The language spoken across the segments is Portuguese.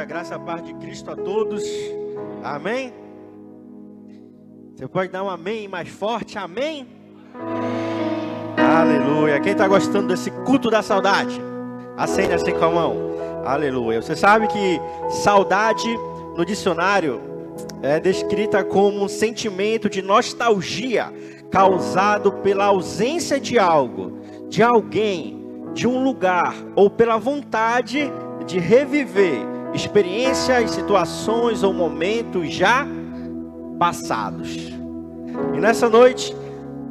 Aleluia. Graça a paz de Cristo a todos. Amém. Você pode dar um amém mais forte? Amém. Aleluia. Quem está gostando desse culto da saudade? Acende assim com a mão. Aleluia. Você sabe que saudade no dicionário é descrita como um sentimento de nostalgia causado pela ausência de algo, de alguém, de um lugar ou pela vontade de reviver experiências, situações ou momentos já passados. E nessa noite,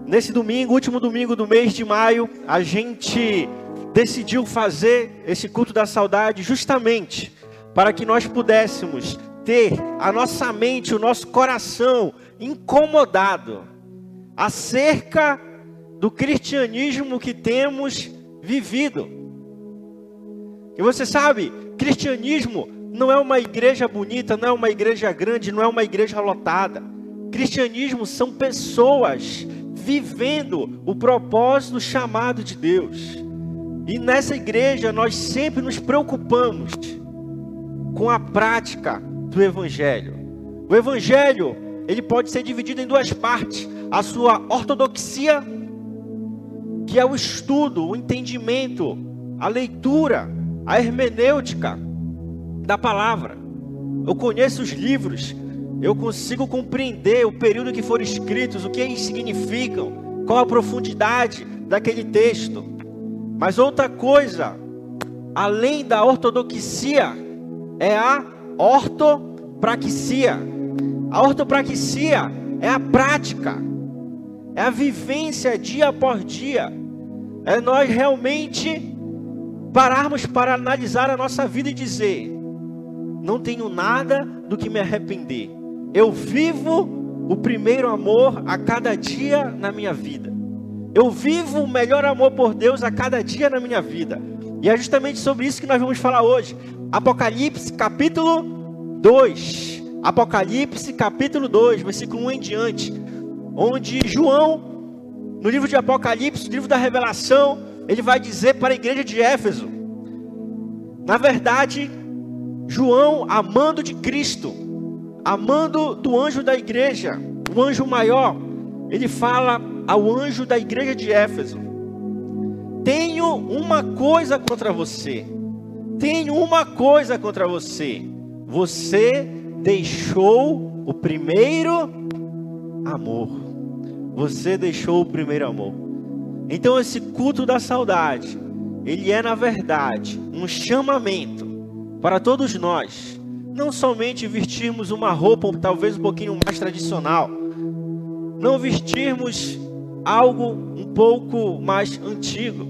nesse domingo, último domingo do mês de maio, a gente decidiu fazer esse culto da saudade justamente para que nós pudéssemos ter a nossa mente, o nosso coração incomodado acerca do cristianismo que temos vivido. E você sabe, cristianismo não é uma igreja bonita, não é uma igreja grande, não é uma igreja lotada. Cristianismo são pessoas vivendo o propósito chamado de Deus. E nessa igreja nós sempre nos preocupamos com a prática do evangelho. O evangelho, ele pode ser dividido em duas partes: a sua ortodoxia, que é o estudo, o entendimento, a leitura a hermenêutica da palavra. Eu conheço os livros, eu consigo compreender o período que foram escritos, o que eles significam, qual a profundidade daquele texto. Mas outra coisa, além da ortodoxia, é a ortopraxia. A ortopraxia é a prática, é a vivência dia após dia, é nós realmente pararmos para analisar a nossa vida e dizer: não tenho nada do que me arrepender. Eu vivo o primeiro amor a cada dia na minha vida. Eu vivo o melhor amor por Deus a cada dia na minha vida. E é justamente sobre isso que nós vamos falar hoje. Apocalipse capítulo 2. Apocalipse capítulo 2, versículo 1 em diante. Onde João, no livro de Apocalipse, no livro da Revelação, ele vai dizer para a igreja de Éfeso. Na verdade, João, amando de Cristo, amando do anjo da igreja, o anjo maior, ele fala ao anjo da igreja de Éfeso: Tenho uma coisa contra você. Tenho uma coisa contra você. Você deixou o primeiro amor. Você deixou o primeiro amor. Então esse culto da saudade, ele é na verdade um chamamento para todos nós, não somente vestirmos uma roupa talvez um pouquinho mais tradicional, não vestirmos algo um pouco mais antigo,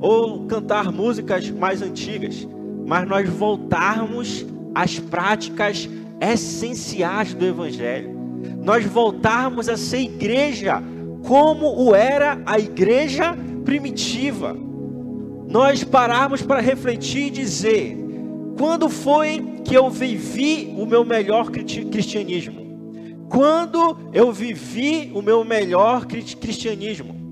ou cantar músicas mais antigas, mas nós voltarmos às práticas essenciais do Evangelho, nós voltarmos a ser igreja como o era a igreja primitiva. Nós pararmos para refletir e dizer: quando foi que eu vivi o meu melhor cristianismo? Quando eu vivi o meu melhor cristianismo?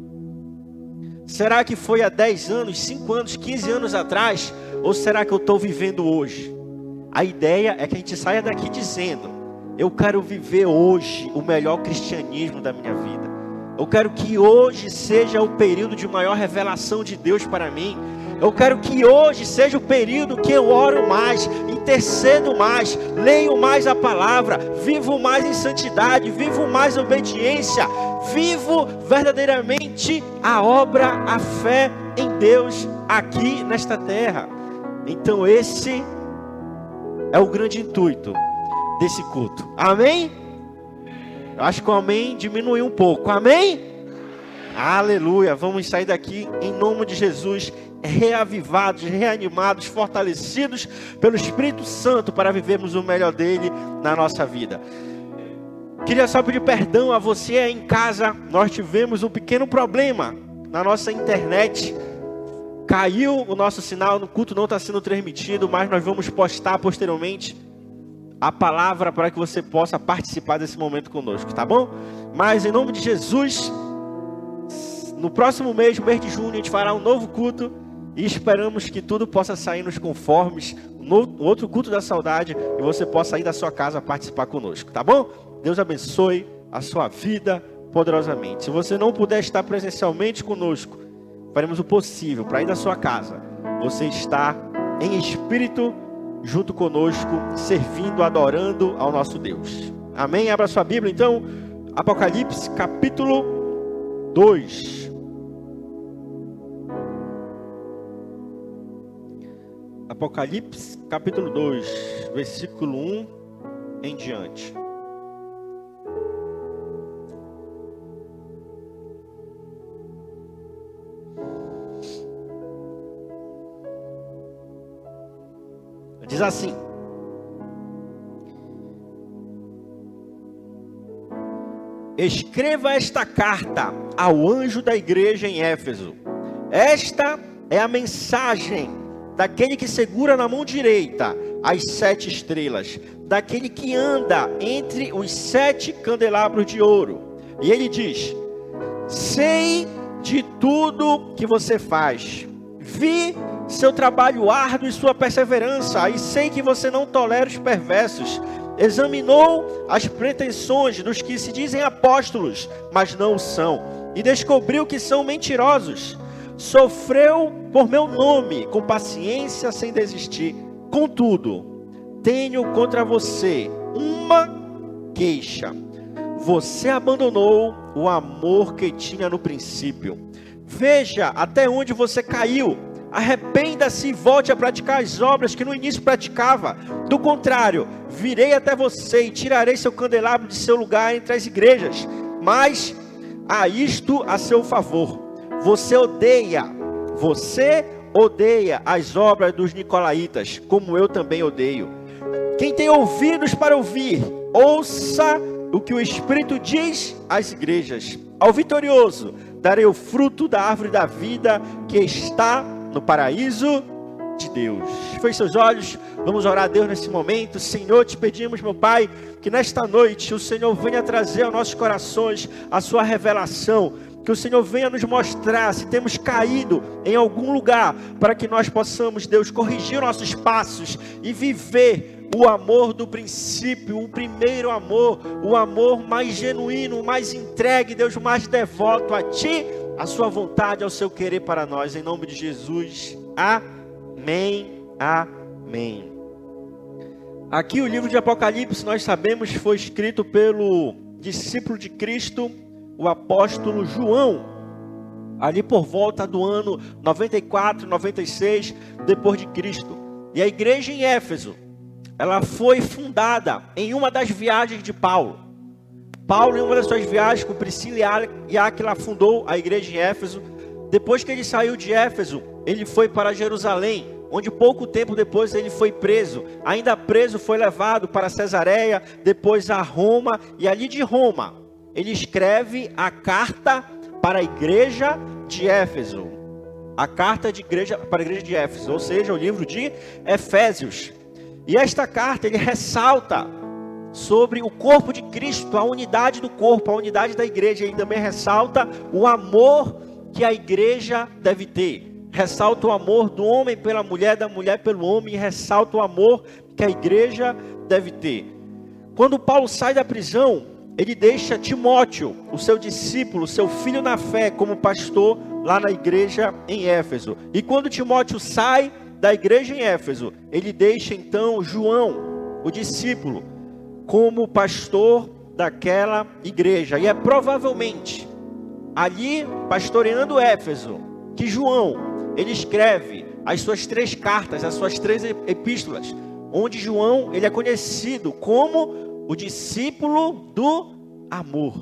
Será que foi há 10 anos, 5 anos, 15 anos atrás? Ou será que eu estou vivendo hoje? A ideia é que a gente saia daqui dizendo: Eu quero viver hoje o melhor cristianismo da minha vida. Eu quero que hoje seja o período de maior revelação de Deus para mim. Eu quero que hoje seja o período que eu oro mais, intercedo mais, leio mais a palavra, vivo mais em santidade, vivo mais obediência, vivo verdadeiramente a obra, a fé em Deus aqui nesta terra. Então esse é o grande intuito desse culto. Amém? Eu acho que o amém diminuiu um pouco. Amém? Aleluia. Vamos sair daqui em nome de Jesus, reavivados, reanimados, fortalecidos pelo Espírito Santo para vivermos o melhor dele na nossa vida. Queria só pedir perdão a você aí em casa. Nós tivemos um pequeno problema na nossa internet. Caiu o nosso sinal, no culto não está sendo transmitido, mas nós vamos postar posteriormente a palavra para que você possa participar desse momento conosco, tá bom? Mas em nome de Jesus, no próximo mês, mês de junho, a gente fará um novo culto E esperamos que tudo possa sair nos conformes no outro culto da saudade e você possa ir da sua casa participar conosco, tá bom? Deus abençoe a sua vida poderosamente. Se você não puder estar presencialmente conosco, faremos o possível para ir da sua casa. Você está em espírito junto conosco, servindo, adorando ao nosso Deus. Amém? Abra sua Bíblia então, Apocalipse capítulo 2. Apocalipse capítulo 2, versículo 1 em diante. Diz assim: Escreva esta carta ao anjo da igreja em Éfeso. Esta é a mensagem daquele que segura na mão direita as sete estrelas, daquele que anda entre os sete candelabros de ouro. E ele diz: Sei de tudo que você faz, vi seu trabalho árduo e sua perseverança, e sei que você não tolera os perversos. Examinou as pretensões dos que se dizem apóstolos, mas não são, e descobriu que são mentirosos. Sofreu por meu nome com paciência sem desistir. Contudo, tenho contra você uma queixa. Você abandonou o amor que tinha no princípio. Veja até onde você caiu Arrependa-se e volte a praticar as obras que no início praticava. Do contrário, virei até você e tirarei seu candelabro de seu lugar entre as igrejas. Mas há isto a seu favor: você odeia, você odeia as obras dos nicolaítas, como eu também odeio. Quem tem ouvidos para ouvir, ouça o que o Espírito diz às igrejas. Ao vitorioso darei o fruto da árvore da vida que está no paraíso de Deus. Feche seus olhos, vamos orar a Deus nesse momento. Senhor, te pedimos, meu Pai, que nesta noite o Senhor venha trazer aos nossos corações a sua revelação. Que o Senhor venha nos mostrar se temos caído em algum lugar, para que nós possamos, Deus, corrigir nossos passos e viver o amor do princípio, o primeiro amor, o amor mais genuíno, mais entregue, Deus, mais devoto a Ti a sua vontade, ao seu querer para nós, em nome de Jesus. Amém. Amém. Aqui o livro de Apocalipse, nós sabemos, foi escrito pelo discípulo de Cristo, o apóstolo João, ali por volta do ano 94, 96 depois de Cristo. E a igreja em Éfeso, ela foi fundada em uma das viagens de Paulo. Paulo, em uma das suas viagens com Priscila e Aquila, fundou a igreja em Éfeso. Depois que ele saiu de Éfeso, ele foi para Jerusalém, onde pouco tempo depois ele foi preso. Ainda preso, foi levado para Cesareia, depois a Roma, e ali de Roma, ele escreve a carta para a igreja de Éfeso. A carta de igreja para a igreja de Éfeso, ou seja, o livro de Efésios. E esta carta ele ressalta sobre o corpo de Cristo, a unidade do corpo, a unidade da igreja. Ele também ressalta o amor que a igreja deve ter. Ressalta o amor do homem pela mulher, da mulher pelo homem, e ressalta o amor que a igreja deve ter. Quando Paulo sai da prisão, ele deixa Timóteo, o seu discípulo, seu filho na fé, como pastor lá na igreja em Éfeso. E quando Timóteo sai da igreja em Éfeso, ele deixa então João, o discípulo, como pastor daquela igreja. E é provavelmente ali, pastoreando Éfeso, que João, ele escreve as suas três cartas, as suas três epístolas, onde João, ele é conhecido como o discípulo do amor.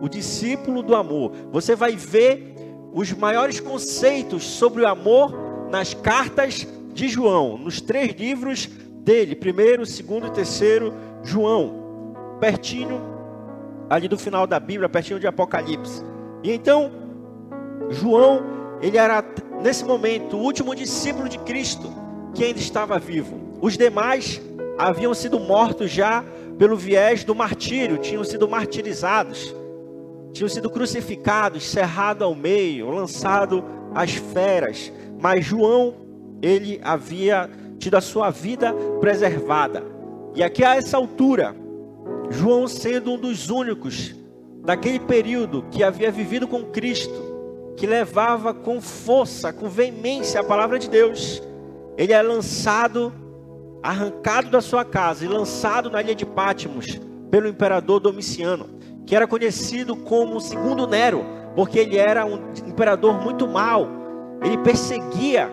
O discípulo do amor. Você vai ver os maiores conceitos sobre o amor nas cartas de João, nos três livros dele, primeiro, segundo e terceiro João, pertinho ali do final da Bíblia, pertinho de Apocalipse. E então, João, ele era nesse momento o último discípulo de Cristo que ainda estava vivo. Os demais haviam sido mortos já pelo viés do martírio, tinham sido martirizados. tinham sido crucificados, cerrado ao meio, lançado às feras. Mas João, ele havia tido a sua vida preservada. E aqui a essa altura, João sendo um dos únicos daquele período que havia vivido com Cristo, que levava com força, com veemência a palavra de Deus, ele é lançado, arrancado da sua casa e lançado na ilha de Pátimos pelo imperador Domiciano, que era conhecido como segundo Nero, porque ele era um imperador muito mau. Ele perseguia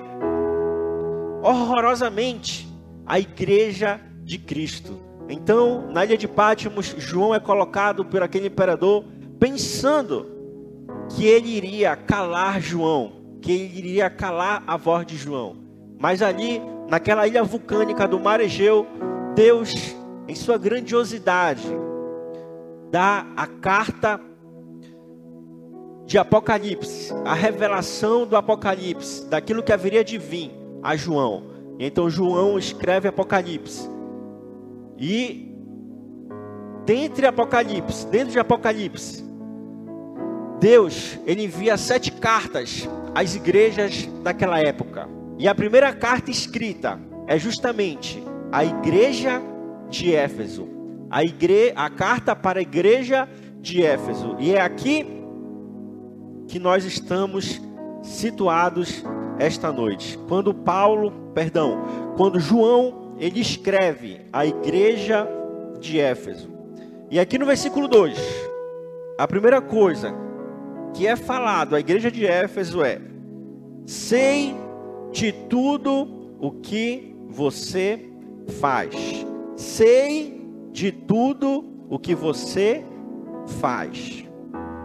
horrorosamente a igreja de Cristo. Então, na ilha de Pátimos, João é colocado por aquele imperador pensando que ele iria calar João, que ele iria calar a voz de João. Mas ali, naquela ilha vulcânica do Mar Egeu, Deus, em sua grandiosidade, dá a carta de Apocalipse, a revelação do Apocalipse, daquilo que haveria de vir a João. Então João escreve Apocalipse. E dentre Apocalipse, dentro de Apocalipse, Deus, ele envia sete cartas às igrejas daquela época. E a primeira carta escrita é justamente a igreja de Éfeso. A, igre... a carta para a igreja de Éfeso. E é aqui que nós estamos situados esta noite. Quando Paulo, perdão, quando João, ele escreve a igreja de Éfeso. E aqui no versículo 2, a primeira coisa que é falado à igreja de Éfeso é: sei de tudo o que você faz. Sei de tudo o que você faz.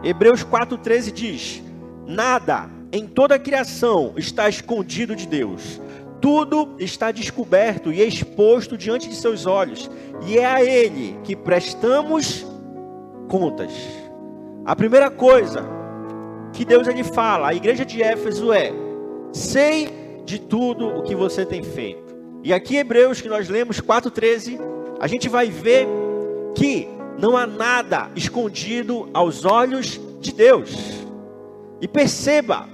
Hebreus 4,13 diz: Nada em toda a criação está escondido de Deus. Tudo está descoberto e exposto diante de seus olhos, e é a Ele que prestamos contas. A primeira coisa que Deus ele fala, a igreja de Éfeso é: sei de tudo o que você tem feito. E aqui Hebreus que nós lemos 4:13, a gente vai ver que não há nada escondido aos olhos de Deus. E perceba,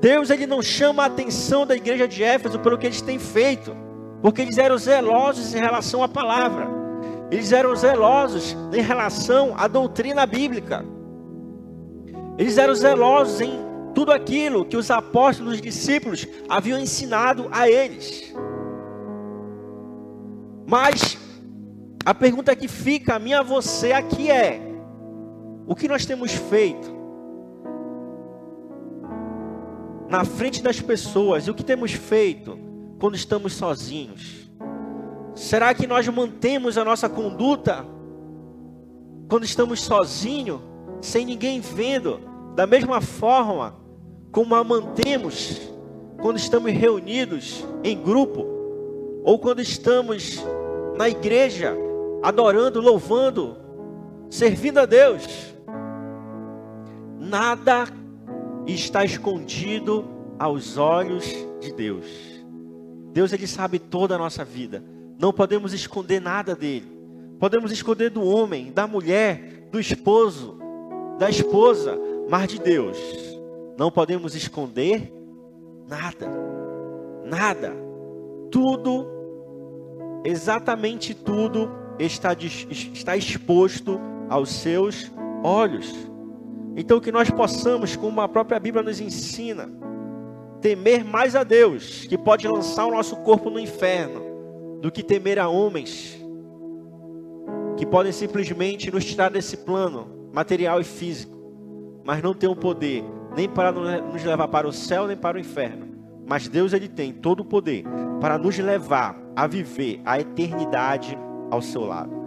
Deus ele não chama a atenção da igreja de Éfeso pelo que eles têm feito, porque eles eram zelosos em relação à palavra. Eles eram zelosos em relação à doutrina bíblica. Eles eram zelosos em tudo aquilo que os apóstolos, os discípulos haviam ensinado a eles. Mas a pergunta que fica a mim a você aqui é: o que nós temos feito na frente das pessoas o que temos feito quando estamos sozinhos? Será que nós mantemos a nossa conduta quando estamos sozinhos, sem ninguém vendo, da mesma forma como a mantemos quando estamos reunidos em grupo ou quando estamos na igreja adorando, louvando, servindo a Deus? Nada está escondido aos olhos de Deus. Deus ele sabe toda a nossa vida. Não podemos esconder nada dele. Podemos esconder do homem, da mulher, do esposo, da esposa, mas de Deus não podemos esconder nada. Nada. Tudo, exatamente tudo está, está exposto aos seus olhos. Então que nós possamos, como a própria Bíblia nos ensina, temer mais a Deus, que pode lançar o nosso corpo no inferno, do que temer a homens que podem simplesmente nos tirar desse plano material e físico, mas não tem o poder nem para nos levar para o céu nem para o inferno. Mas Deus ele tem todo o poder para nos levar a viver a eternidade ao seu lado.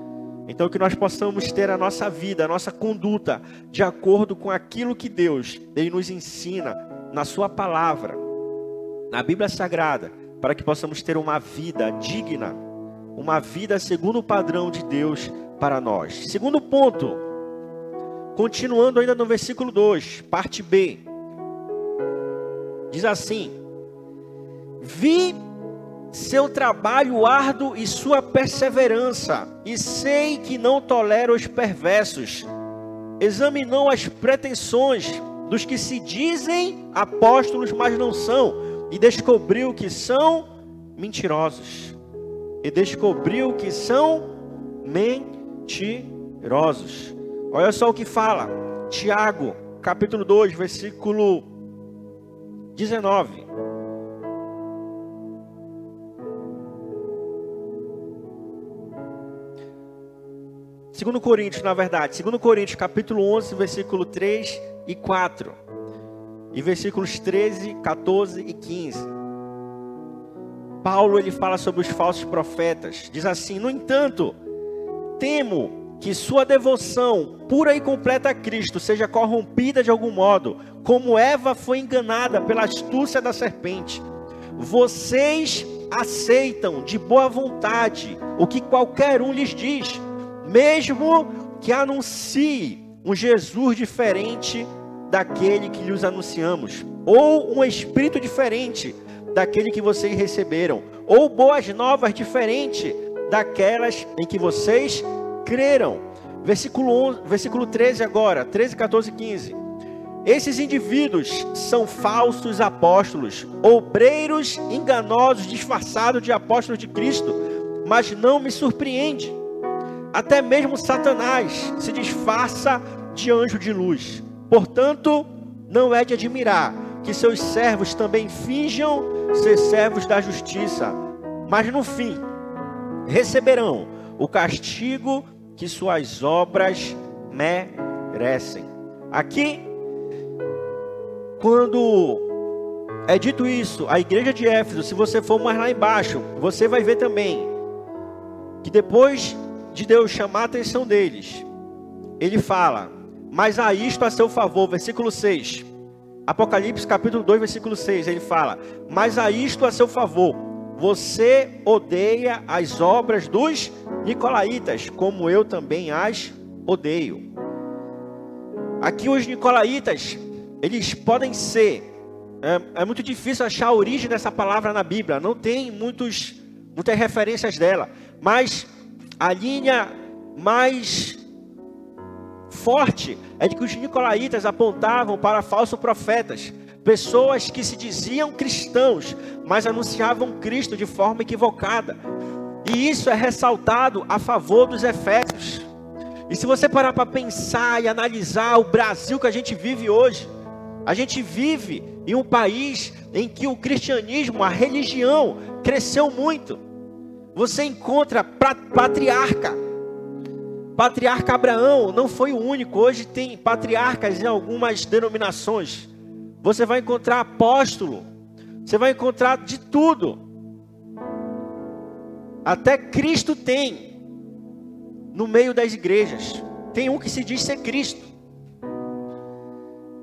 Então que nós possamos ter a nossa vida, a nossa conduta de acordo com aquilo que Deus ele nos ensina na sua palavra, na Bíblia Sagrada, para que possamos ter uma vida digna, uma vida segundo o padrão de Deus para nós. Segundo ponto, continuando ainda no versículo 2, parte B. Diz assim: Vi seu trabalho árduo e sua perseverança, e sei que não tolera os perversos. examinou as pretensões dos que se dizem apóstolos, mas não são, e descobriu que são mentirosos. E descobriu que são mentirosos. Olha só o que fala Tiago, capítulo 2, versículo 19. Segundo Coríntios, na verdade, segundo Coríntios, capítulo 11, versículo 3 e 4. E versículos 13, 14 e 15. Paulo ele fala sobre os falsos profetas. Diz assim: "No entanto, temo que sua devoção pura e completa a Cristo seja corrompida de algum modo, como Eva foi enganada pela astúcia da serpente. Vocês aceitam de boa vontade o que qualquer um lhes diz, mesmo que anuncie um Jesus diferente daquele que lhes anunciamos, ou um espírito diferente daquele que vocês receberam, ou boas novas diferente daquelas em que vocês creram. Versículo, 11, versículo 13 agora, 13, 14 e 15. Esses indivíduos são falsos apóstolos, obreiros enganosos disfarçados de apóstolos de Cristo, mas não me surpreende até mesmo Satanás se disfarça de anjo de luz. Portanto, não é de admirar que seus servos também finjam ser servos da justiça, mas no fim receberão o castigo que suas obras merecem. Aqui, quando é dito isso, a igreja de Éfeso, se você for mais lá embaixo, você vai ver também que depois de Deus chamar a atenção deles, ele fala: Mas há isto a seu favor, versículo 6. Apocalipse capítulo 2, versículo 6, ele fala: Mas há isto a seu favor, você odeia as obras dos nicolaítas, como eu também as odeio. Aqui os nicolaítas, eles podem ser. É, é, muito difícil achar a origem dessa palavra na Bíblia. Não tem muitos, muitas referências dela. Mas a linha mais forte é de que os nicolaítas apontavam para falsos profetas, pessoas que se diziam cristãos, mas anunciavam Cristo de forma equivocada. E isso é ressaltado a favor dos efésios. E se você parar para pensar e analisar o Brasil que a gente vive hoje, a gente vive em um país em que o cristianismo, a religião, cresceu muito. Você encontra patriarca. Patriarca Abraão não foi o único. Hoje tem patriarcas em algumas denominações. Você vai encontrar apóstolo. Você vai encontrar de tudo. Até Cristo tem no meio das igrejas. Tem um que se diz ser Cristo.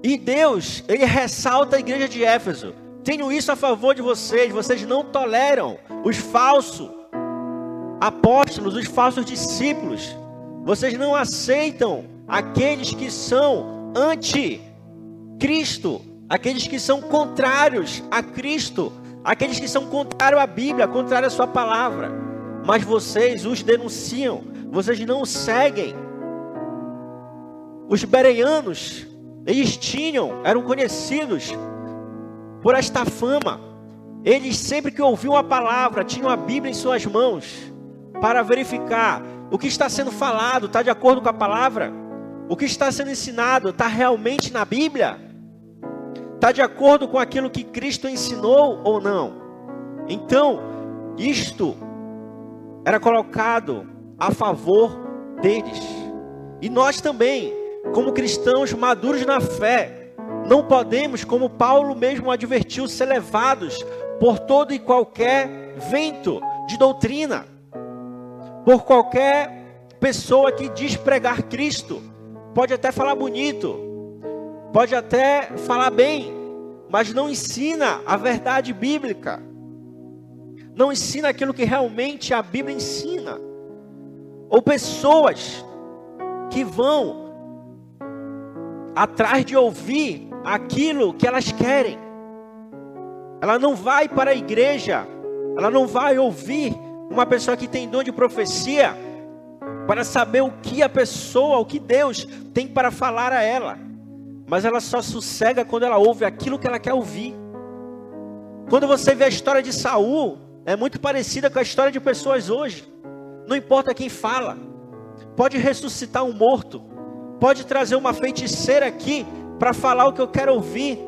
E Deus, ele ressalta a igreja de Éfeso. Tenho isso a favor de vocês. Vocês não toleram os falsos apóstolos, os falsos discípulos. Vocês não aceitam aqueles que são anti-Cristo, aqueles que são contrários a Cristo, aqueles que são contrários à Bíblia, contrários à Sua palavra. Mas vocês os denunciam, vocês não seguem. Os bereanos, eles tinham, eram conhecidos por esta fama. Eles sempre que ouviam a palavra, tinham a Bíblia em suas mãos para verificar o que está sendo falado, está de acordo com a palavra? O que está sendo ensinado está realmente na Bíblia? Está de acordo com aquilo que Cristo ensinou ou não? Então, isto era colocado a favor deles. E nós também, como cristãos maduros na fé, não podemos, como Paulo mesmo advertiu, ser levados por todo e qualquer vento de doutrina por qualquer pessoa que diz pregar Cristo. Pode até falar bonito, pode até falar bem, mas não ensina a verdade bíblica. Não ensina aquilo que realmente a Bíblia ensina. Ou pessoas que vão atrás de ouvir aquilo que elas querem. Ela não vai para a igreja, ela não vai ouvir uma pessoa que tem dom de profecia para saber o que a pessoa, o que Deus tem para falar a ela. Mas ela só sossega quando ela ouve aquilo que ela quer ouvir. Quando você vê a história de Saul, é muito parecida com a história de pessoas hoje. Não importa quem fala, pode ressuscitar um morto, pode trazer uma feiticeira aqui para falar o que eu quero ouvir.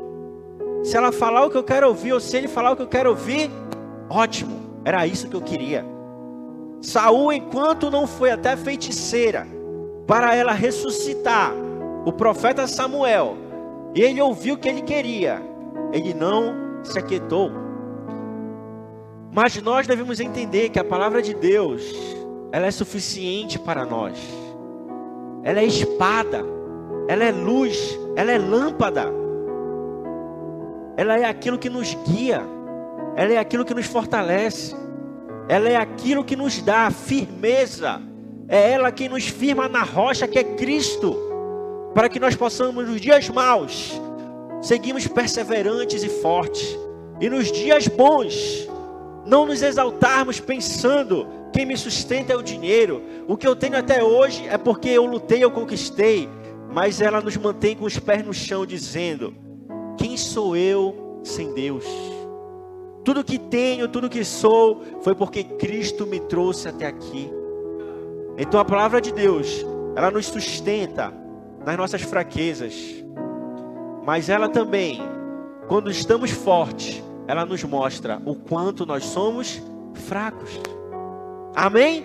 Se ela falar o que eu quero ouvir, ou se ele falar o que eu quero ouvir, ótimo, era isso que eu queria. Saul, enquanto não foi até feiticeira, para ela ressuscitar o profeta Samuel, ele ouviu o que ele queria, ele não se aquietou. Mas nós devemos entender que a palavra de Deus, ela é suficiente para nós. Ela é espada, ela é luz, ela é lâmpada. Ela é aquilo que nos guia, ela é aquilo que nos fortalece. Ela é aquilo que nos dá firmeza. É ela quem nos firma na rocha que é Cristo, para que nós possamos nos dias maus seguimos perseverantes e fortes. E nos dias bons, não nos exaltarmos pensando quem me sustenta é o dinheiro. O que eu tenho até hoje é porque eu lutei, eu conquistei. Mas ela nos mantém com os pés no chão, dizendo: Quem sou eu sem Deus? Tudo que tenho, tudo que sou, foi porque Cristo me trouxe até aqui. Então a palavra de Deus, ela nos sustenta nas nossas fraquezas. Mas ela também, quando estamos fortes, ela nos mostra o quanto nós somos fracos. Amém?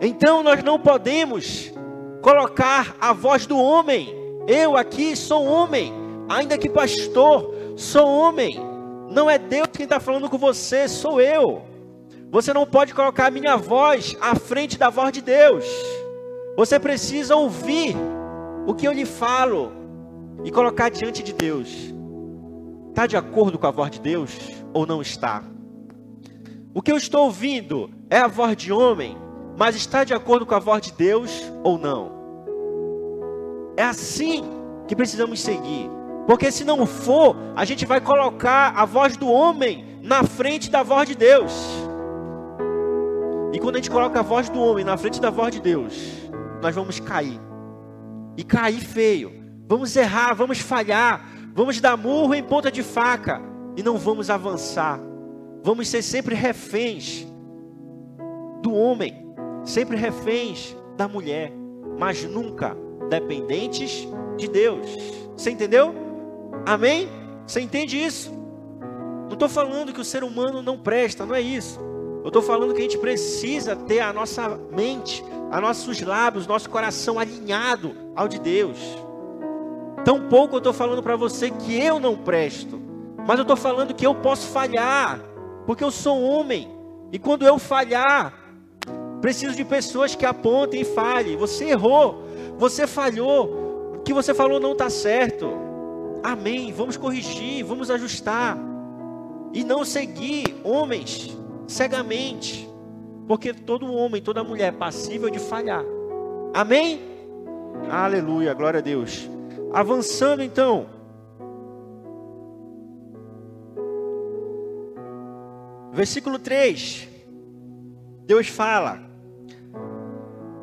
Então nós não podemos colocar a voz do homem. Eu aqui sou homem, ainda que pastor, sou homem. Não é Deus quem está falando com você, sou eu. Você não pode colocar a minha voz à frente da voz de Deus. Você precisa ouvir o que eu lhe falo, e colocar diante de Deus. Está de acordo com a voz de Deus ou não está? O que eu estou ouvindo é a voz de homem, mas está de acordo com a voz de Deus ou não? É assim que precisamos seguir. Porque se não for, a gente vai colocar a voz do homem na frente da voz de Deus. E quando a gente coloca a voz do homem na frente da voz de Deus, nós vamos cair. E cair feio. Vamos errar, vamos falhar, vamos dar murro em ponta de faca e não vamos avançar. Vamos ser sempre reféns do homem, sempre reféns da mulher, mas nunca dependentes de Deus. Você entendeu? Amém? Você entende isso? Não estou falando que o ser humano não presta, não é isso. Eu estou falando que a gente precisa ter a nossa mente, a nossos lábios, nosso coração alinhado ao de Deus. Tampouco eu estou falando para você que eu não presto, mas eu estou falando que eu posso falhar, porque eu sou homem, e quando eu falhar, preciso de pessoas que apontem e falem. Você errou, você falhou, o que você falou não está certo. Amém. Vamos corrigir, vamos ajustar, e não seguir homens cegamente, porque todo homem, toda mulher é passível de falhar. Amém? Aleluia, glória a Deus. Avançando então. Versículo 3. Deus fala: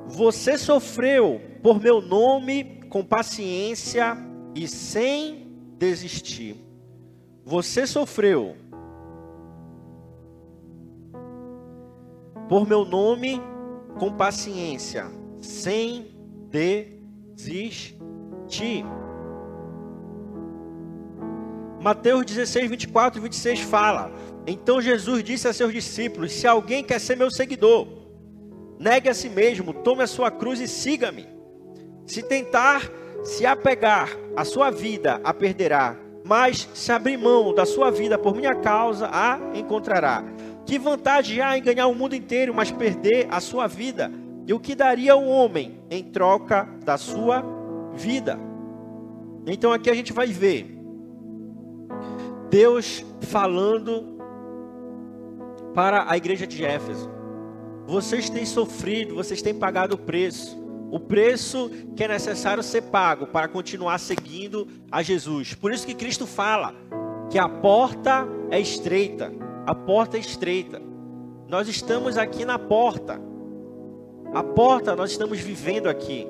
Você sofreu por meu nome com paciência e sem desistir. Você sofreu por meu nome com paciência, sem desistir. Mateus 16, 24 e 26 fala: Então Jesus disse a seus discípulos: Se alguém quer ser meu seguidor, negue a si mesmo, tome a sua cruz e siga-me. Se tentar se apegar à sua vida, a perderá, mas se abrir mão da sua vida por minha causa, a encontrará. Que vantagem há em ganhar o mundo inteiro, mas perder a sua vida? E o que daria o homem em troca da sua vida? Então aqui a gente vai ver Deus falando para a igreja de Éfeso: vocês têm sofrido, vocês têm pagado o preço, o preço que é necessário ser pago para continuar seguindo a Jesus. Por isso que Cristo fala que a porta é estreita, a porta é estreita. Nós estamos aqui na porta. A porta nós estamos vivendo aqui.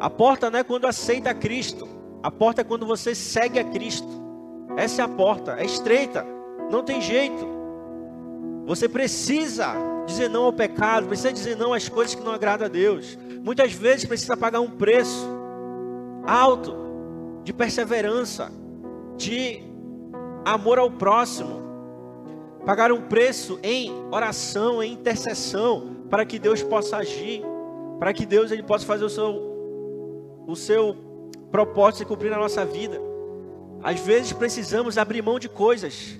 A porta não é quando aceita Cristo. A porta é quando você segue a Cristo. Essa é a porta. É estreita. Não tem jeito. Você precisa dizer não ao pecado. Precisa dizer não às coisas que não agradam a Deus. Muitas vezes precisa pagar um preço alto de perseverança, de amor ao próximo. Pagar um preço em oração, em intercessão, para que Deus possa agir, para que Deus ele possa fazer o seu, o seu propósito se cumprir na nossa vida. Às vezes precisamos abrir mão de coisas,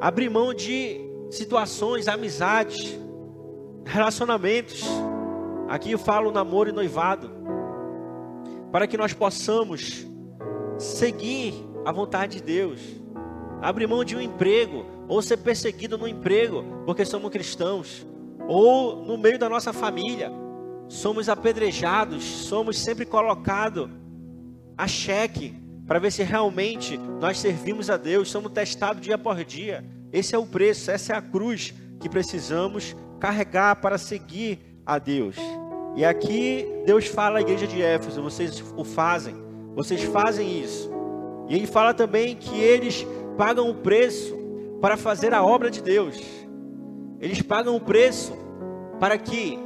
abrir mão de situações, amizades, relacionamentos. Aqui eu falo namoro e noivado, para que nós possamos seguir a vontade de Deus, abrir mão de um emprego, ou ser perseguido no emprego, porque somos cristãos, ou no meio da nossa família, somos apedrejados, somos sempre colocados a cheque, para ver se realmente nós servimos a Deus, somos testados dia por dia. Esse é o preço, essa é a cruz que precisamos carregar para seguir a Deus. E aqui Deus fala à igreja de Éfeso, vocês o fazem, vocês fazem isso. E ele fala também que eles pagam o preço para fazer a obra de Deus. Eles pagam o preço para que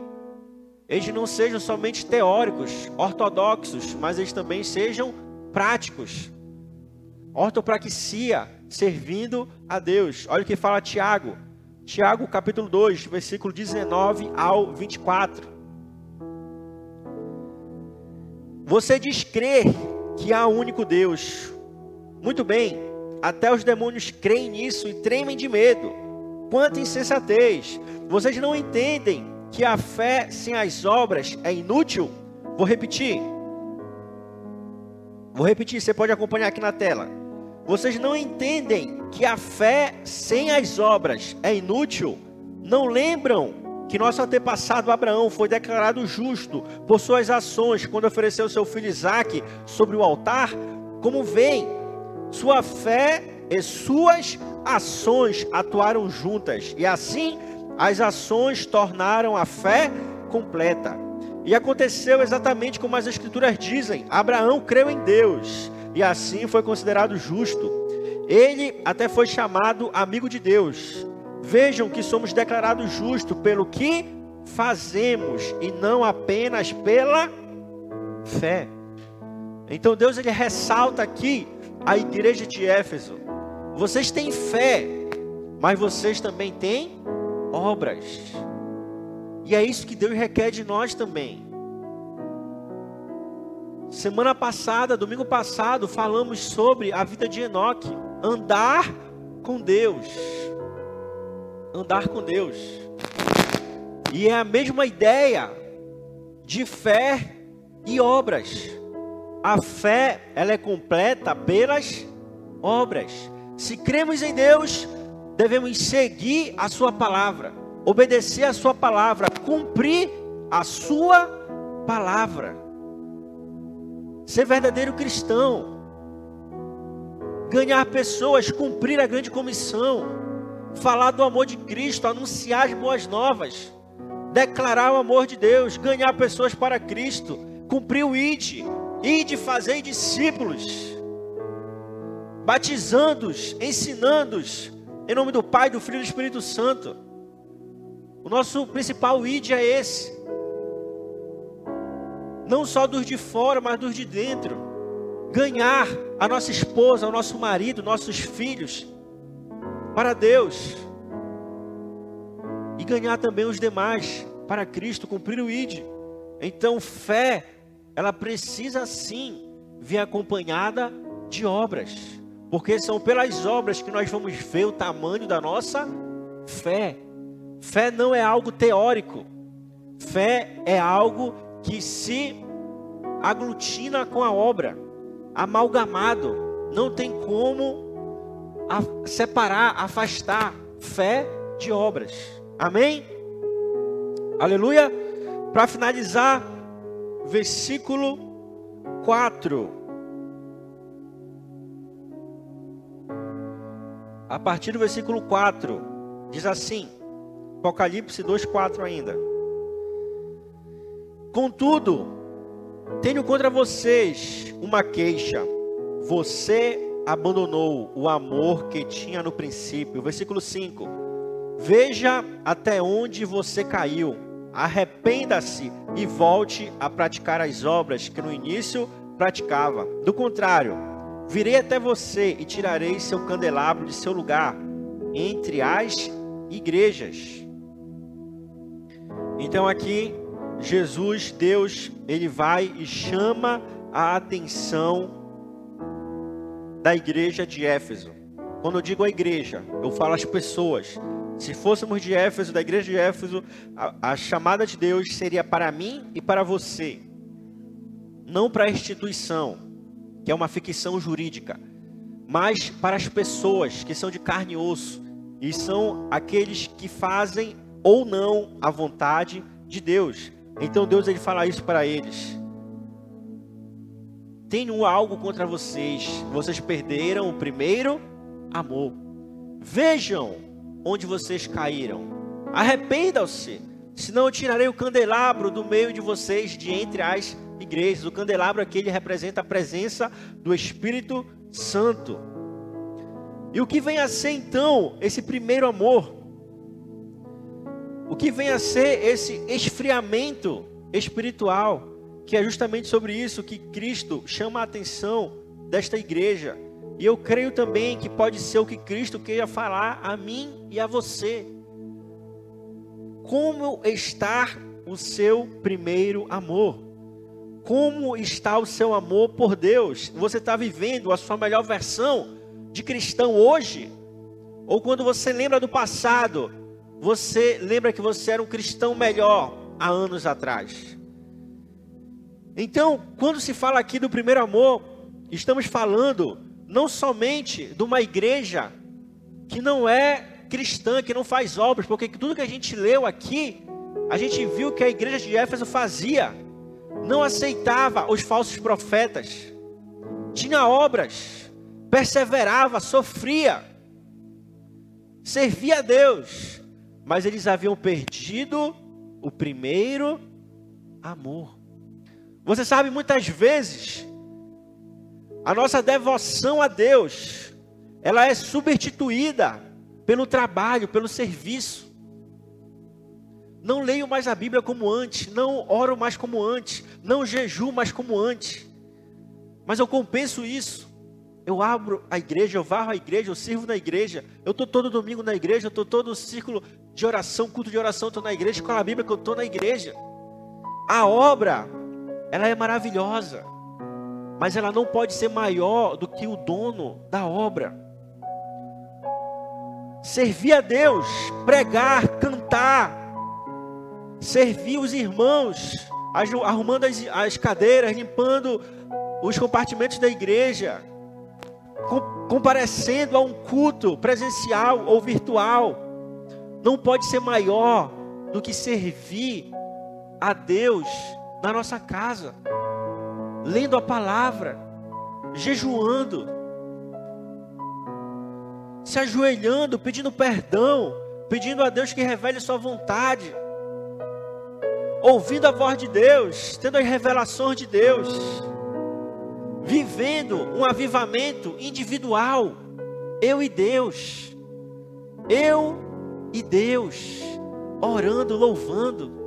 eles não sejam somente teóricos, ortodoxos, mas eles também sejam práticos. Ortopraxia, servindo a Deus. Olha o que fala Tiago. Tiago, capítulo 2, versículo 19 ao 24. Você diz crer que há um único Deus. Muito bem, até os demônios creem nisso e tremem de medo. Quanta insensatez! Vocês não entendem que a fé sem as obras é inútil? Vou repetir. Vou repetir, você pode acompanhar aqui na tela. Vocês não entendem que a fé sem as obras é inútil? Não lembram que nosso antepassado Abraão foi declarado justo por suas ações quando ofereceu seu filho Isaque sobre o altar? Como vem, sua fé e suas ações atuaram juntas, e assim as ações tornaram a fé completa. E aconteceu exatamente como as Escrituras dizem: Abraão creu em Deus, e assim foi considerado justo. Ele até foi chamado amigo de Deus. Vejam que somos declarados justos pelo que fazemos e não apenas pela fé. Então Deus ele ressalta aqui a igreja de Éfeso: vocês têm fé, mas vocês também têm obras. E é isso que Deus requer de nós também. Semana passada, domingo passado, falamos sobre a vida de Enoque, andar com Deus. Andar com Deus. E é a mesma ideia de fé e obras. A fé, ela é completa pelas obras. Se cremos em Deus, devemos seguir a sua palavra, obedecer a sua palavra, cumprir a sua palavra. Ser verdadeiro cristão, ganhar pessoas, cumprir a grande comissão, falar do amor de Cristo, anunciar as boas novas, declarar o amor de Deus, ganhar pessoas para Cristo, cumprir o ID, Ide fazer discípulos, batizando-os, ensinando-os, em nome do Pai, do Filho e do Espírito Santo. O nosso principal id é esse. Não só dos de fora, mas dos de dentro. Ganhar a nossa esposa, o nosso marido, nossos filhos para Deus. E ganhar também os demais para Cristo, cumprir o id. Então, fé ela precisa sim vir acompanhada de obras, porque são pelas obras que nós vamos ver o tamanho da nossa fé. Fé não é algo teórico, fé é algo que se aglutina com a obra, amalgamado, não tem como separar, afastar fé de obras. Amém? Aleluia. Para finalizar, versículo 4. A partir do versículo 4, diz assim: Apocalipse 2,4 ainda. Contudo, tenho contra vocês uma queixa. Você abandonou o amor que tinha no princípio. Versículo 5. Veja até onde você caiu. Arrependa-se e volte a praticar as obras que no início praticava. Do contrário, virei até você e tirarei seu candelabro de seu lugar entre as igrejas. Então aqui Jesus, Deus, ele vai e chama a atenção da igreja de Éfeso. Quando eu digo a igreja, eu falo as pessoas. Se fôssemos de Éfeso, da igreja de Éfeso, a, a chamada de Deus seria para mim e para você, não para a instituição, que é uma ficção jurídica, mas para as pessoas que são de carne e osso e são aqueles que fazem ou não a vontade de Deus. Então Deus ele fala isso para eles. Tenho algo contra vocês. Vocês perderam o primeiro amor. Vejam onde vocês caíram. Arrependam-se, senão eu tirarei o candelabro do meio de vocês, de entre as igrejas. O candelabro aqui ele representa a presença do Espírito Santo. E o que vem a ser então esse primeiro amor? O que vem a ser esse esfriamento espiritual? Que é justamente sobre isso que Cristo chama a atenção desta igreja. E eu creio também que pode ser o que Cristo queira falar a mim e a você. Como está o seu primeiro amor? Como está o seu amor por Deus? Você está vivendo a sua melhor versão de cristão hoje? Ou quando você lembra do passado, você lembra que você era um cristão melhor há anos atrás? Então, quando se fala aqui do primeiro amor, estamos falando não somente de uma igreja que não é cristã, que não faz obras, porque tudo que a gente leu aqui, a gente viu que a igreja de Éfeso fazia, não aceitava os falsos profetas, tinha obras, perseverava, sofria, servia a Deus, mas eles haviam perdido o primeiro amor. Você sabe, muitas vezes, a nossa devoção a Deus, ela é substituída pelo trabalho, pelo serviço. Não leio mais a Bíblia como antes, não oro mais como antes, não jejuo mais como antes. Mas eu compenso isso. Eu abro a igreja, eu varro a igreja, eu sirvo na igreja. Eu estou todo domingo na igreja, eu estou todo círculo de oração, culto de oração, estou na igreja, com a Bíblia que eu estou na igreja. A obra ela é maravilhosa, mas ela não pode ser maior do que o dono da obra. Servir a Deus, pregar, cantar, servir os irmãos, arrumando as, as cadeiras, limpando os compartimentos da igreja, comparecendo a um culto presencial ou virtual, não pode ser maior do que servir a Deus na nossa casa, lendo a palavra, jejuando, se ajoelhando, pedindo perdão, pedindo a Deus que revele Sua vontade, ouvindo a voz de Deus, tendo as revelações de Deus, vivendo um avivamento individual, eu e Deus, eu e Deus, orando, louvando,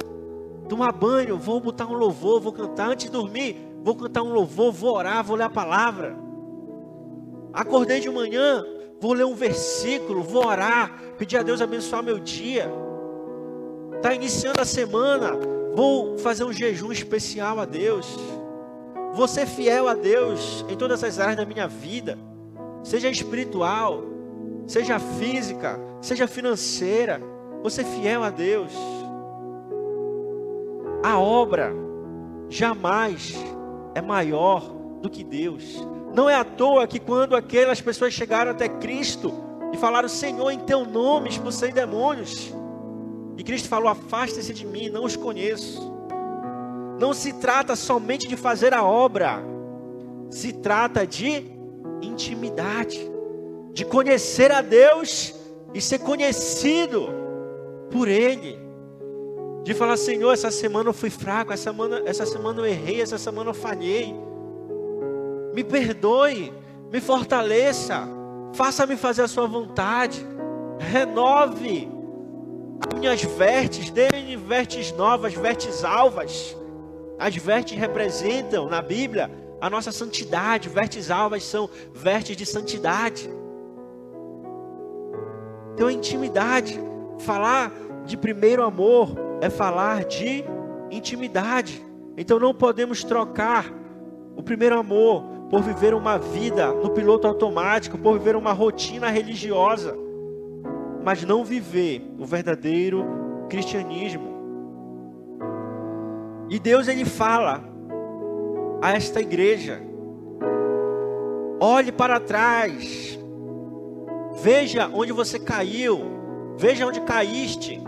tomar banho, vou botar um louvor, vou cantar antes de dormir, vou cantar um louvor, vou orar, vou ler a palavra. Acordei de manhã, vou ler um versículo, vou orar, pedir a Deus abençoar meu dia. Está iniciando a semana, vou fazer um jejum especial a Deus. Vou ser fiel a Deus em todas as áreas da minha vida, seja espiritual, seja física, seja financeira. Vou ser fiel a Deus. A obra jamais é maior do que Deus. Não é à toa que quando aquelas pessoas chegaram até Cristo e falaram: Senhor, em teu nome expulsei demônios. E Cristo falou: Afaste-se de mim, não os conheço. Não se trata somente de fazer a obra, se trata de intimidade, de conhecer a Deus e ser conhecido por Ele. De falar, Senhor, essa semana eu fui fraco, essa semana, essa semana eu errei, essa semana eu falhei. Me perdoe, me fortaleça, faça-me fazer a sua vontade, renove as minhas vestes, dê-me vestes novas, vestes alvas. As vestes representam na Bíblia a nossa santidade, vestes alvas são vestes de santidade. Então, intimidade, falar de primeiro amor é falar de intimidade. Então, não podemos trocar o primeiro amor por viver uma vida no piloto automático, por viver uma rotina religiosa, mas não viver o verdadeiro cristianismo. E Deus ele fala a esta igreja: olhe para trás, veja onde você caiu, veja onde caíste,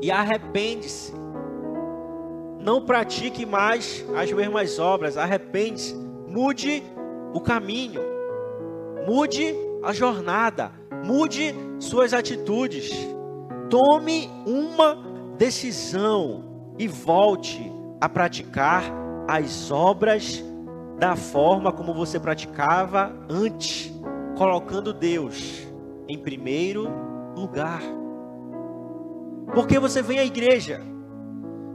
e arrepende-se. Não pratique mais as mesmas obras, arrepende-se, mude o caminho, mude a jornada, mude suas atitudes, tome uma decisão e volte a praticar as obras da forma como você praticava antes, colocando Deus em primeiro lugar. Porque você vem à igreja.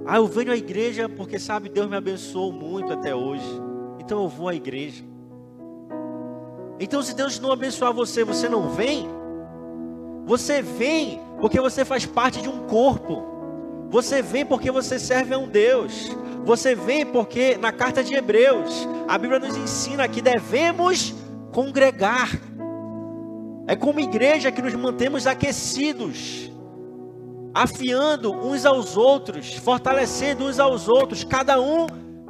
Ah, eu venho à igreja porque sabe, Deus me abençoou muito até hoje. Então eu vou à igreja. Então, se Deus não abençoar você, você não vem. Você vem porque você faz parte de um corpo. Você vem porque você serve a um Deus. Você vem porque na carta de Hebreus, a Bíblia nos ensina que devemos congregar. É como igreja que nos mantemos aquecidos afiando uns aos outros, fortalecendo uns aos outros, cada um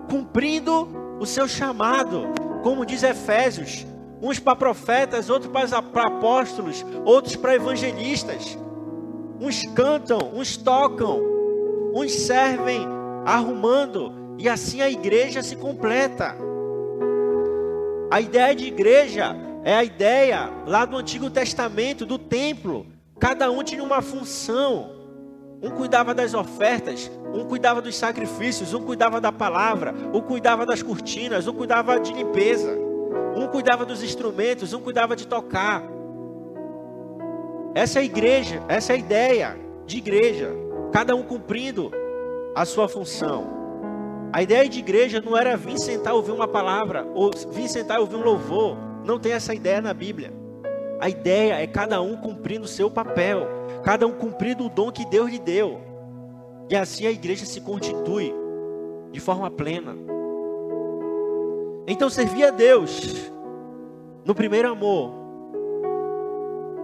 cumprindo o seu chamado, como diz Efésios, uns para profetas, outros para apóstolos, outros para evangelistas. Uns cantam, uns tocam, uns servem arrumando, e assim a igreja se completa. A ideia de igreja é a ideia lá do Antigo Testamento, do templo. Cada um tinha uma função. Um cuidava das ofertas, um cuidava dos sacrifícios, um cuidava da palavra, um cuidava das cortinas, um cuidava de limpeza, um cuidava dos instrumentos, um cuidava de tocar. Essa é a igreja, essa é a ideia de igreja, cada um cumprindo a sua função. A ideia de igreja não era vir sentar ouvir uma palavra, ou vir sentar ouvir um louvor. Não tem essa ideia na Bíblia. A ideia é cada um cumprindo o seu papel, cada um cumprindo o dom que Deus lhe deu. E assim a igreja se constitui de forma plena. Então, servir a Deus no primeiro amor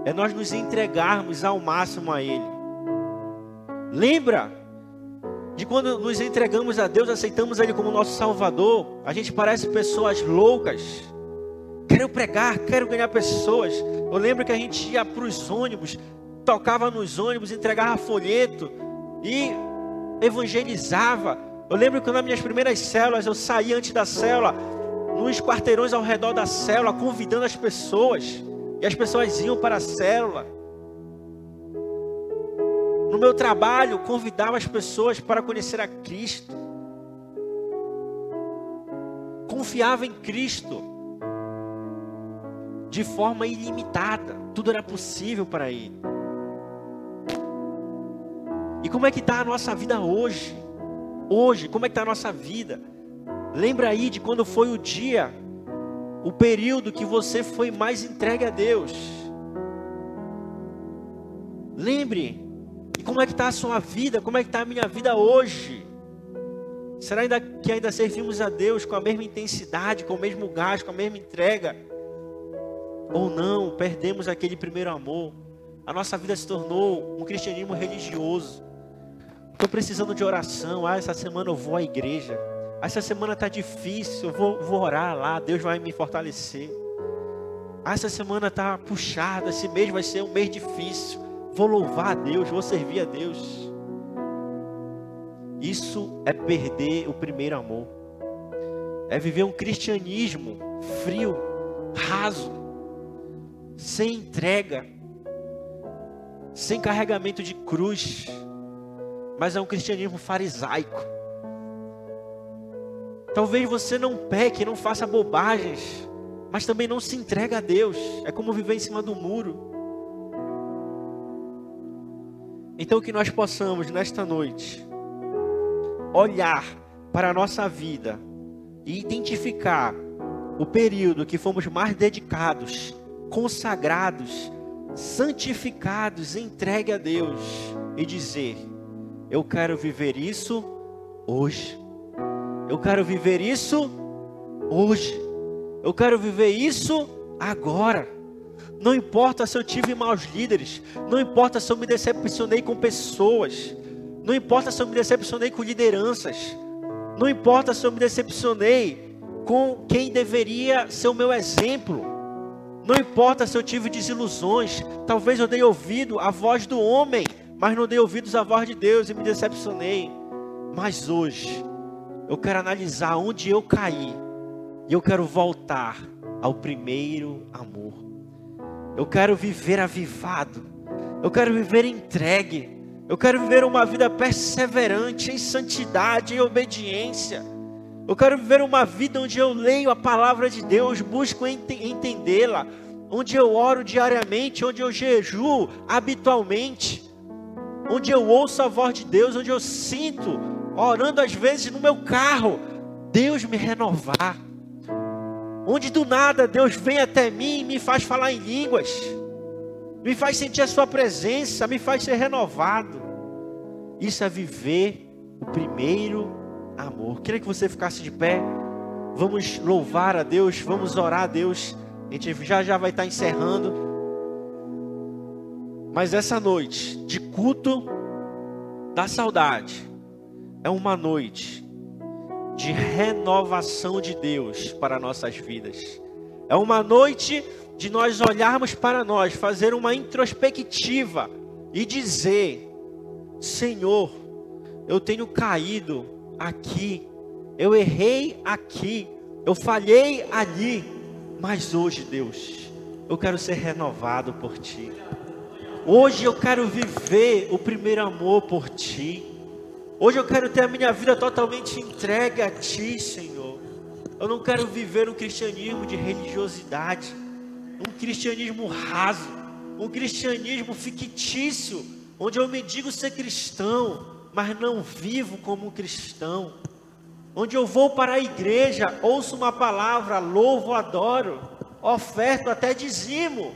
é nós nos entregarmos ao máximo a Ele. Lembra de quando nos entregamos a Deus, aceitamos Ele como nosso Salvador, a gente parece pessoas loucas Quero pregar, quero ganhar pessoas. Eu lembro que a gente ia para os ônibus, tocava nos ônibus, entregava folheto e evangelizava. Eu lembro que nas minhas primeiras células eu saía antes da célula, nos quarteirões ao redor da célula, convidando as pessoas. E as pessoas iam para a célula. No meu trabalho, convidava as pessoas para conhecer a Cristo. Confiava em Cristo de forma ilimitada. Tudo era possível para ele. E como é que está a nossa vida hoje? Hoje, como é que está a nossa vida? Lembra aí de quando foi o dia, o período que você foi mais entregue a Deus. Lembre, e como é que está a sua vida? Como é que está a minha vida hoje? Será ainda que ainda servimos a Deus com a mesma intensidade, com o mesmo gás, com a mesma entrega? ou não, perdemos aquele primeiro amor. A nossa vida se tornou um cristianismo religioso. Estou precisando de oração. Ah, essa semana eu vou à igreja. Ah, essa semana está difícil, eu vou, vou orar lá, Deus vai me fortalecer. Ah, essa semana está puxada, esse mês vai ser um mês difícil. Vou louvar a Deus, vou servir a Deus. Isso é perder o primeiro amor. É viver um cristianismo frio, raso, sem entrega, sem carregamento de cruz, mas é um cristianismo farisaico. Talvez você não peque, não faça bobagens, mas também não se entrega a Deus. É como viver em cima do muro. Então que nós possamos nesta noite olhar para a nossa vida e identificar o período que fomos mais dedicados, consagrados, santificados, entregue a Deus e dizer: Eu quero viver isso hoje. Eu quero viver isso hoje. Eu quero viver isso agora. Não importa se eu tive maus líderes, não importa se eu me decepcionei com pessoas, não importa se eu me decepcionei com lideranças, não importa se eu me decepcionei com quem deveria ser o meu exemplo, não importa se eu tive desilusões, talvez eu dei ouvido à voz do homem, mas não dei ouvidos à voz de Deus e me decepcionei. Mas hoje, eu quero analisar onde eu caí e eu quero voltar ao primeiro amor. Eu quero viver avivado. Eu quero viver entregue. Eu quero viver uma vida perseverante em santidade, em obediência. Eu quero viver uma vida onde eu leio a palavra de Deus, busco ent entendê-la, onde eu oro diariamente, onde eu jejuo habitualmente, onde eu ouço a voz de Deus, onde eu sinto, orando às vezes no meu carro, Deus me renovar onde do nada Deus vem até mim e me faz falar em línguas, me faz sentir a Sua presença, me faz ser renovado. Isso é viver o primeiro amor. Queria que você ficasse de pé. Vamos louvar a Deus, vamos orar a Deus. A gente já já vai estar encerrando. Mas essa noite de culto da saudade é uma noite de renovação de Deus para nossas vidas. É uma noite de nós olharmos para nós, fazer uma introspectiva e dizer: Senhor, eu tenho caído aqui, eu errei aqui, eu falhei ali, mas hoje, Deus, eu quero ser renovado por Ti. Hoje eu quero viver o primeiro amor por Ti. Hoje eu quero ter a minha vida totalmente entregue a Ti, Senhor. Eu não quero viver um cristianismo de religiosidade, um cristianismo raso, um cristianismo fictício, onde eu me digo ser cristão, mas não vivo como um cristão. Onde eu vou para a igreja, ouço uma palavra, louvo, adoro, oferto até dizimo,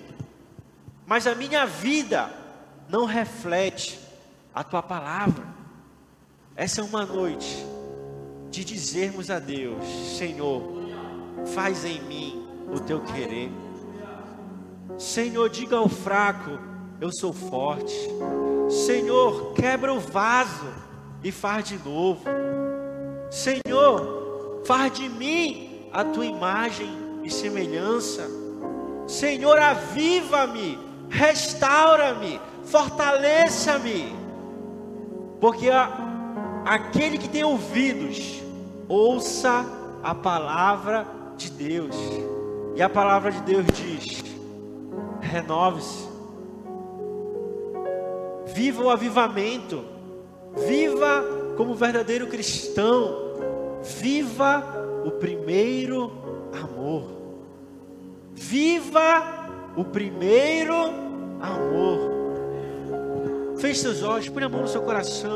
mas a minha vida não reflete a tua palavra. Essa é uma noite de dizermos a Deus: Senhor, faz em mim o teu querer. Senhor, diga ao fraco: Eu sou forte. Senhor, quebra o vaso e faz de novo. Senhor, faz de mim a tua imagem e semelhança. Senhor, aviva-me, restaura-me, fortaleça-me. Porque aquele que tem ouvidos, ouça a palavra de Deus. E a palavra de Deus diz: renove-se, viva o avivamento, viva como verdadeiro cristão, viva o primeiro amor, viva o primeiro amor. Feche seus olhos, põe a mão no seu coração.